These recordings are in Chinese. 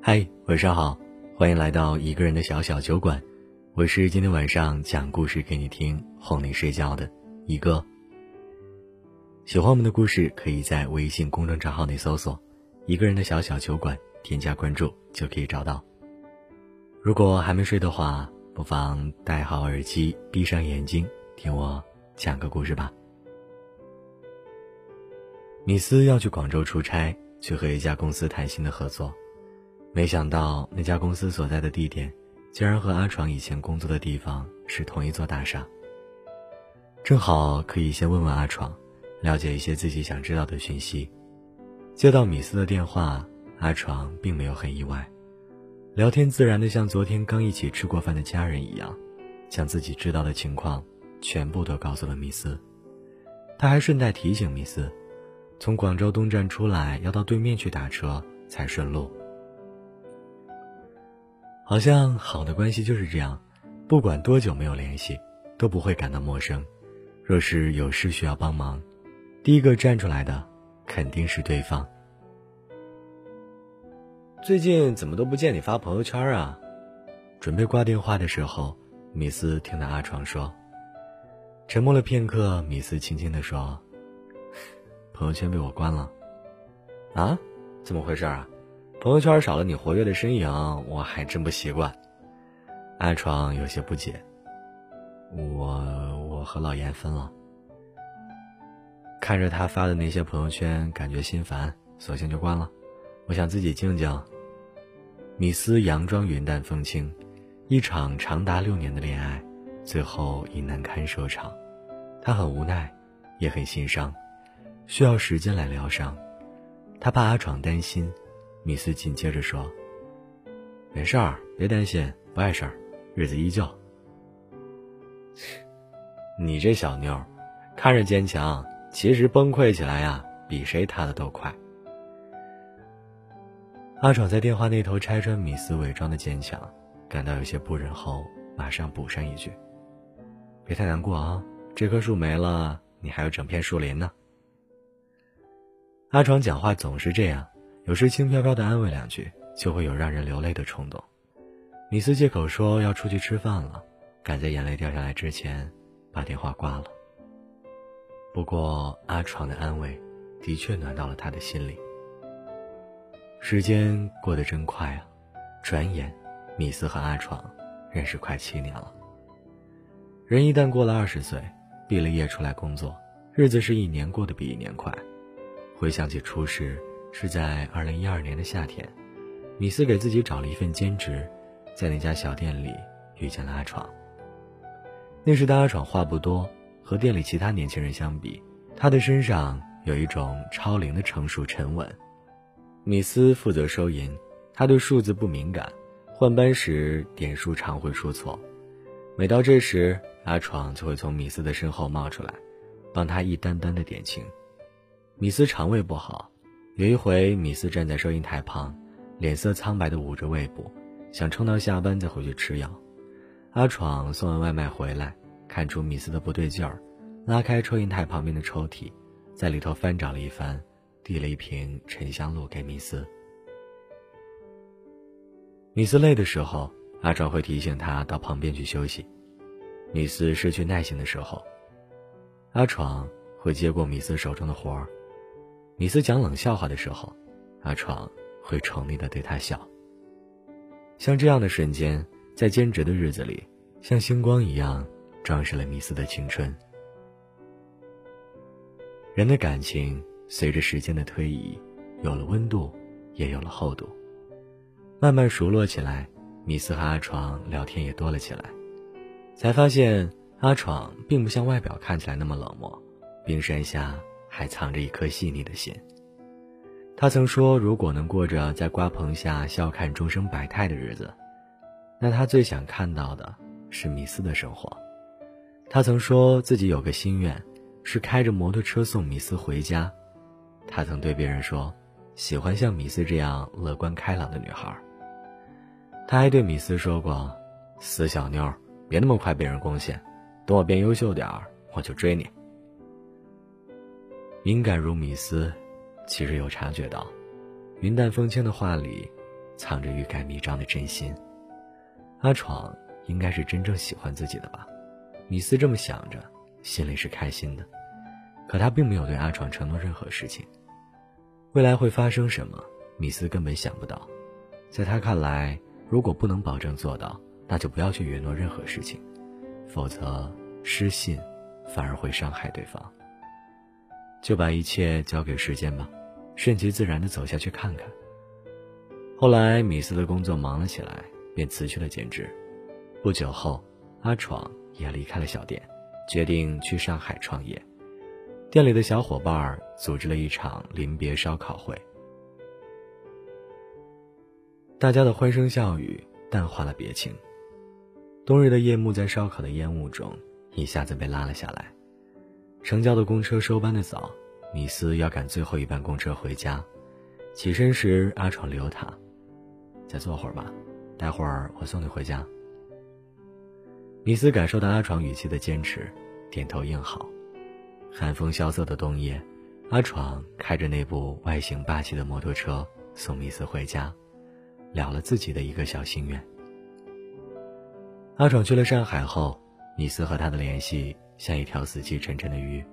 嗨，晚上好，欢迎来到一个人的小小酒馆，我是今天晚上讲故事给你听、哄你睡觉的一哥。喜欢我们的故事，可以在微信公众账号内搜索“一个人的小小酒馆”，添加关注就可以找到。如果还没睡的话，不妨戴好耳机，闭上眼睛，听我讲个故事吧。米斯要去广州出差，去和一家公司谈新的合作。没想到那家公司所在的地点，竟然和阿闯以前工作的地方是同一座大厦。正好可以先问问阿闯，了解一些自己想知道的讯息。接到米斯的电话，阿闯并没有很意外，聊天自然的像昨天刚一起吃过饭的家人一样，将自己知道的情况全部都告诉了米斯。他还顺带提醒米斯，从广州东站出来要到对面去打车才顺路。好像好的关系就是这样，不管多久没有联系，都不会感到陌生。若是有事需要帮忙，第一个站出来的肯定是对方。最近怎么都不见你发朋友圈啊？准备挂电话的时候，米斯听到阿闯说。沉默了片刻，米斯轻轻地说：“ 朋友圈被我关了。”啊？怎么回事啊？朋友圈少了你活跃的身影，我还真不习惯。阿闯有些不解。我我和老严分了。看着他发的那些朋友圈，感觉心烦，索性就关了。我想自己静静。米斯佯装云淡风轻，一场长达六年的恋爱，最后以难堪收场。他很无奈，也很心伤，需要时间来疗伤。他怕阿闯担心。米斯紧接着说：“没事儿，别担心，不碍事儿，日子依旧。你这小妞，看着坚强，其实崩溃起来呀，比谁塌的都快。”阿闯在电话那头拆穿米斯伪装的坚强，感到有些不忍后，马上补上一句：“别太难过啊，这棵树没了，你还有整片树林呢。”阿闯讲话总是这样。有时轻飘飘的安慰两句，就会有让人流泪的冲动。米斯借口说要出去吃饭了，赶在眼泪掉下来之前，把电话挂了。不过阿闯的安慰，的确暖到了他的心里。时间过得真快啊，转眼，米斯和阿闯认识快七年了。人一旦过了二十岁，毕了业出来工作，日子是一年过得比一年快。回想起初时。是在二零一二年的夏天，米斯给自己找了一份兼职，在那家小店里遇见了阿闯。那时的阿闯话不多，和店里其他年轻人相比，他的身上有一种超龄的成熟沉稳。米斯负责收银，他对数字不敏感，换班时点数常会出错。每到这时，阿闯就会从米斯的身后冒出来，帮他一单单的点清。米斯肠胃不好。有一回，米斯站在收银台旁，脸色苍白的捂着胃部，想撑到下班再回去吃药。阿闯送完外卖回来，看出米斯的不对劲儿，拉开收银台旁边的抽屉，在里头翻找了一番，递了一瓶沉香露给米斯。米斯累的时候，阿闯会提醒他到旁边去休息；米斯失去耐心的时候，阿闯会接过米斯手中的活儿。米斯讲冷笑话的时候，阿闯会宠溺的对他笑。像这样的瞬间，在兼职的日子里，像星光一样装饰了米斯的青春。人的感情随着时间的推移，有了温度，也有了厚度，慢慢熟络起来。米斯和阿闯聊天也多了起来，才发现阿闯并不像外表看起来那么冷漠，冰山下。还藏着一颗细腻的心。他曾说，如果能过着在瓜棚下笑看众生百态的日子，那他最想看到的是米斯的生活。他曾说自己有个心愿，是开着摩托车送米斯回家。他曾对别人说，喜欢像米斯这样乐观开朗的女孩。他还对米斯说过：“死小妞，别那么快被人攻陷，等我变优秀点儿，我就追你。”敏感如米斯，其实有察觉到，云淡风轻的话里，藏着欲盖弥彰的真心。阿闯应该是真正喜欢自己的吧？米斯这么想着，心里是开心的。可他并没有对阿闯承诺任何事情。未来会发生什么，米斯根本想不到。在他看来，如果不能保证做到，那就不要去允诺任何事情，否则失信反而会伤害对方。就把一切交给时间吧，顺其自然的走下去看看。后来，米斯的工作忙了起来，便辞去了兼职。不久后，阿闯也离开了小店，决定去上海创业。店里的小伙伴组织了一场临别烧烤会。大家的欢声笑语淡化了别情。冬日的夜幕在烧烤的烟雾中一下子被拉了下来。城郊的公车收班的早，米斯要赶最后一班公车回家。起身时，阿闯留他：“再坐会儿吧，待会儿我送你回家。”米斯感受到阿闯语气的坚持，点头应好。寒风萧瑟的冬夜，阿闯开着那部外形霸气的摩托车送米斯回家。了了自己的一个小心愿。阿闯去了上海后，米斯和他的联系像一条死气沉沉的鱼，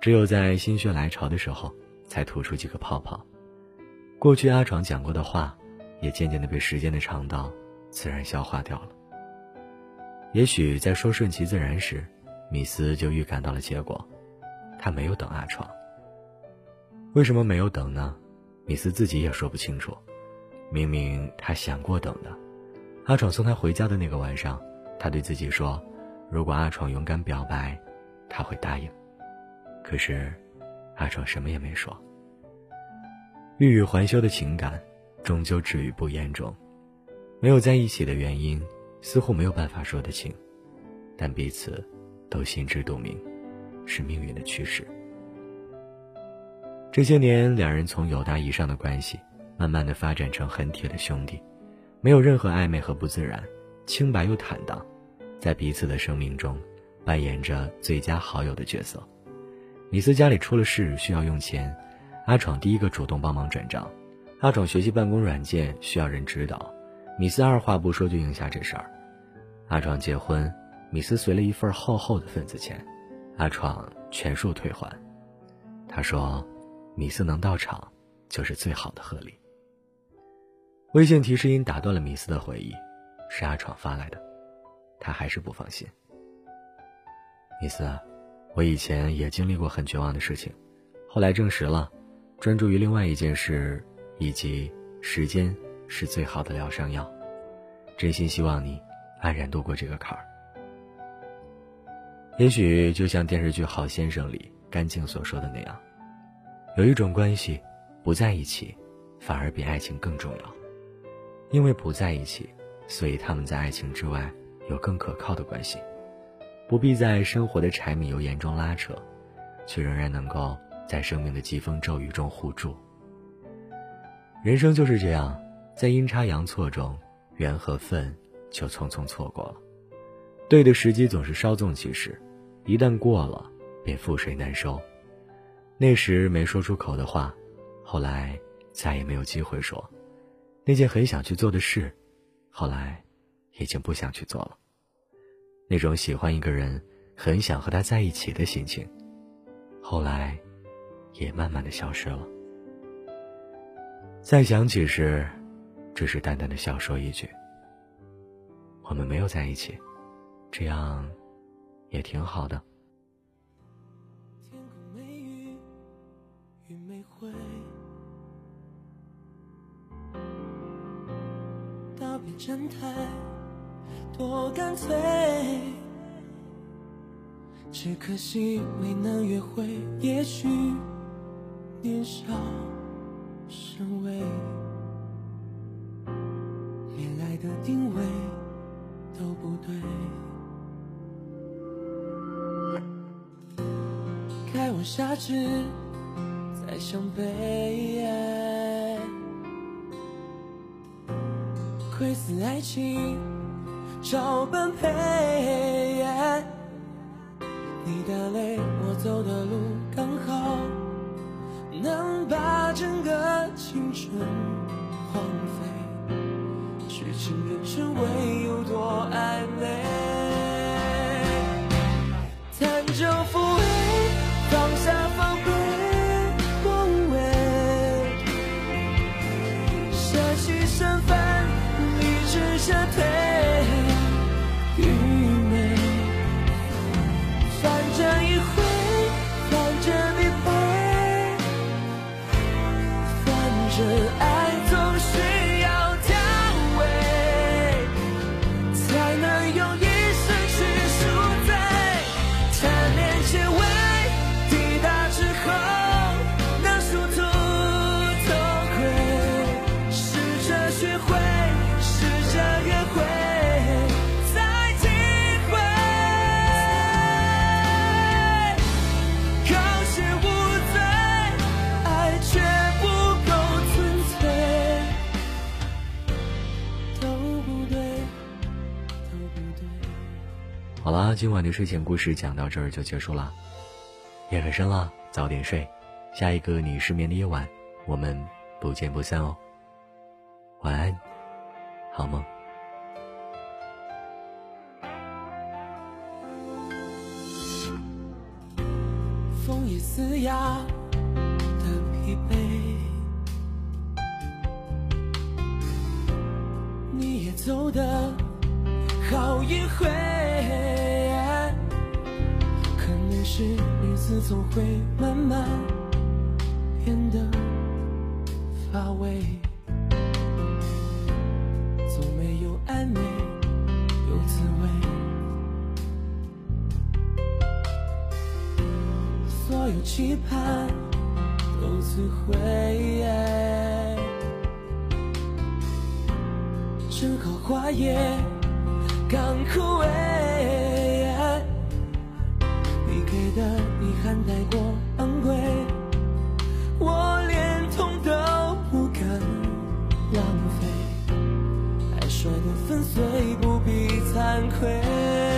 只有在心血来潮的时候才吐出几个泡泡。过去阿闯讲过的话，也渐渐的被时间的肠道自然消化掉了。也许在说顺其自然时，米斯就预感到了结果，他没有等阿闯。为什么没有等呢？米斯自己也说不清楚。明明他想过等的，阿闯送他回家的那个晚上，他对自己说：“如果阿闯勇敢表白，他会答应。”可是，阿闯什么也没说。欲语还休的情感，终究止于不言中。没有在一起的原因，似乎没有办法说得清，但彼此都心知肚明，是命运的趋势。这些年，两人从友达以上的关系。慢慢的发展成很铁的兄弟，没有任何暧昧和不自然，清白又坦荡，在彼此的生命中扮演着最佳好友的角色。米斯家里出了事需要用钱，阿闯第一个主动帮忙转账。阿闯学习办公软件需要人指导，米斯二话不说就应下这事儿。阿闯结婚，米斯随了一份厚厚的份子钱，阿闯全数退还。他说：“米斯能到场，就是最好的贺礼。”微信提示音打断了米斯的回忆，是阿闯发来的，他还是不放心。米斯，我以前也经历过很绝望的事情，后来证实了，专注于另外一件事，以及时间是最好的疗伤药。真心希望你安然度过这个坎儿。也许就像电视剧《好先生》里甘静所说的那样，有一种关系，不在一起，反而比爱情更重要。因为不在一起，所以他们在爱情之外有更可靠的关系，不必在生活的柴米油盐中拉扯，却仍然能够在生命的疾风骤雨中互助。人生就是这样，在阴差阳错中，缘和分就匆匆错过了。对的时机总是稍纵即逝，一旦过了，便覆水难收。那时没说出口的话，后来再也没有机会说。那件很想去做的事，后来已经不想去做了。那种喜欢一个人，很想和他在一起的心情，后来也慢慢的消失了。再想起时，只是淡淡的笑说一句：“我们没有在一起，这样也挺好的。”真太多干脆，只可惜没能约会。也许年少身微，恋爱的定位都不对。开往夏至，再向北。窥伺爱情找般配，你的泪，我走的路，刚好能把整个青春荒废。痴情人生会有多暧昧？弹奏抚慰，今晚的睡前故事讲到这儿就结束了。夜很深了，早点睡。下一个你失眠的夜晚，我们不见不散哦。晚安，好梦。风也嘶哑的疲惫，你也走得好隐晦，总会慢慢变得乏味，总没有暧昧有滋味。所有期盼都摧毁，正好花叶刚枯萎。你给的遗憾太过昂贵，我连痛都不敢浪费，爱摔得粉碎，不必惭愧。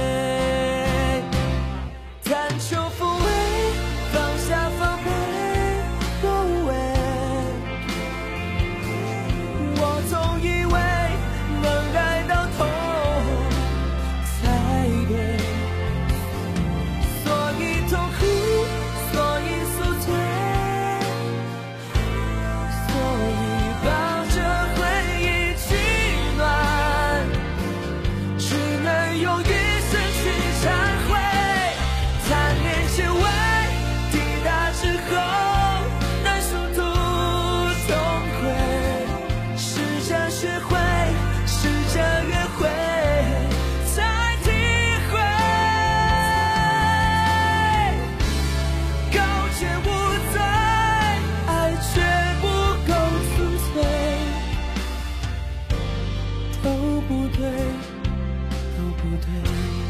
不对。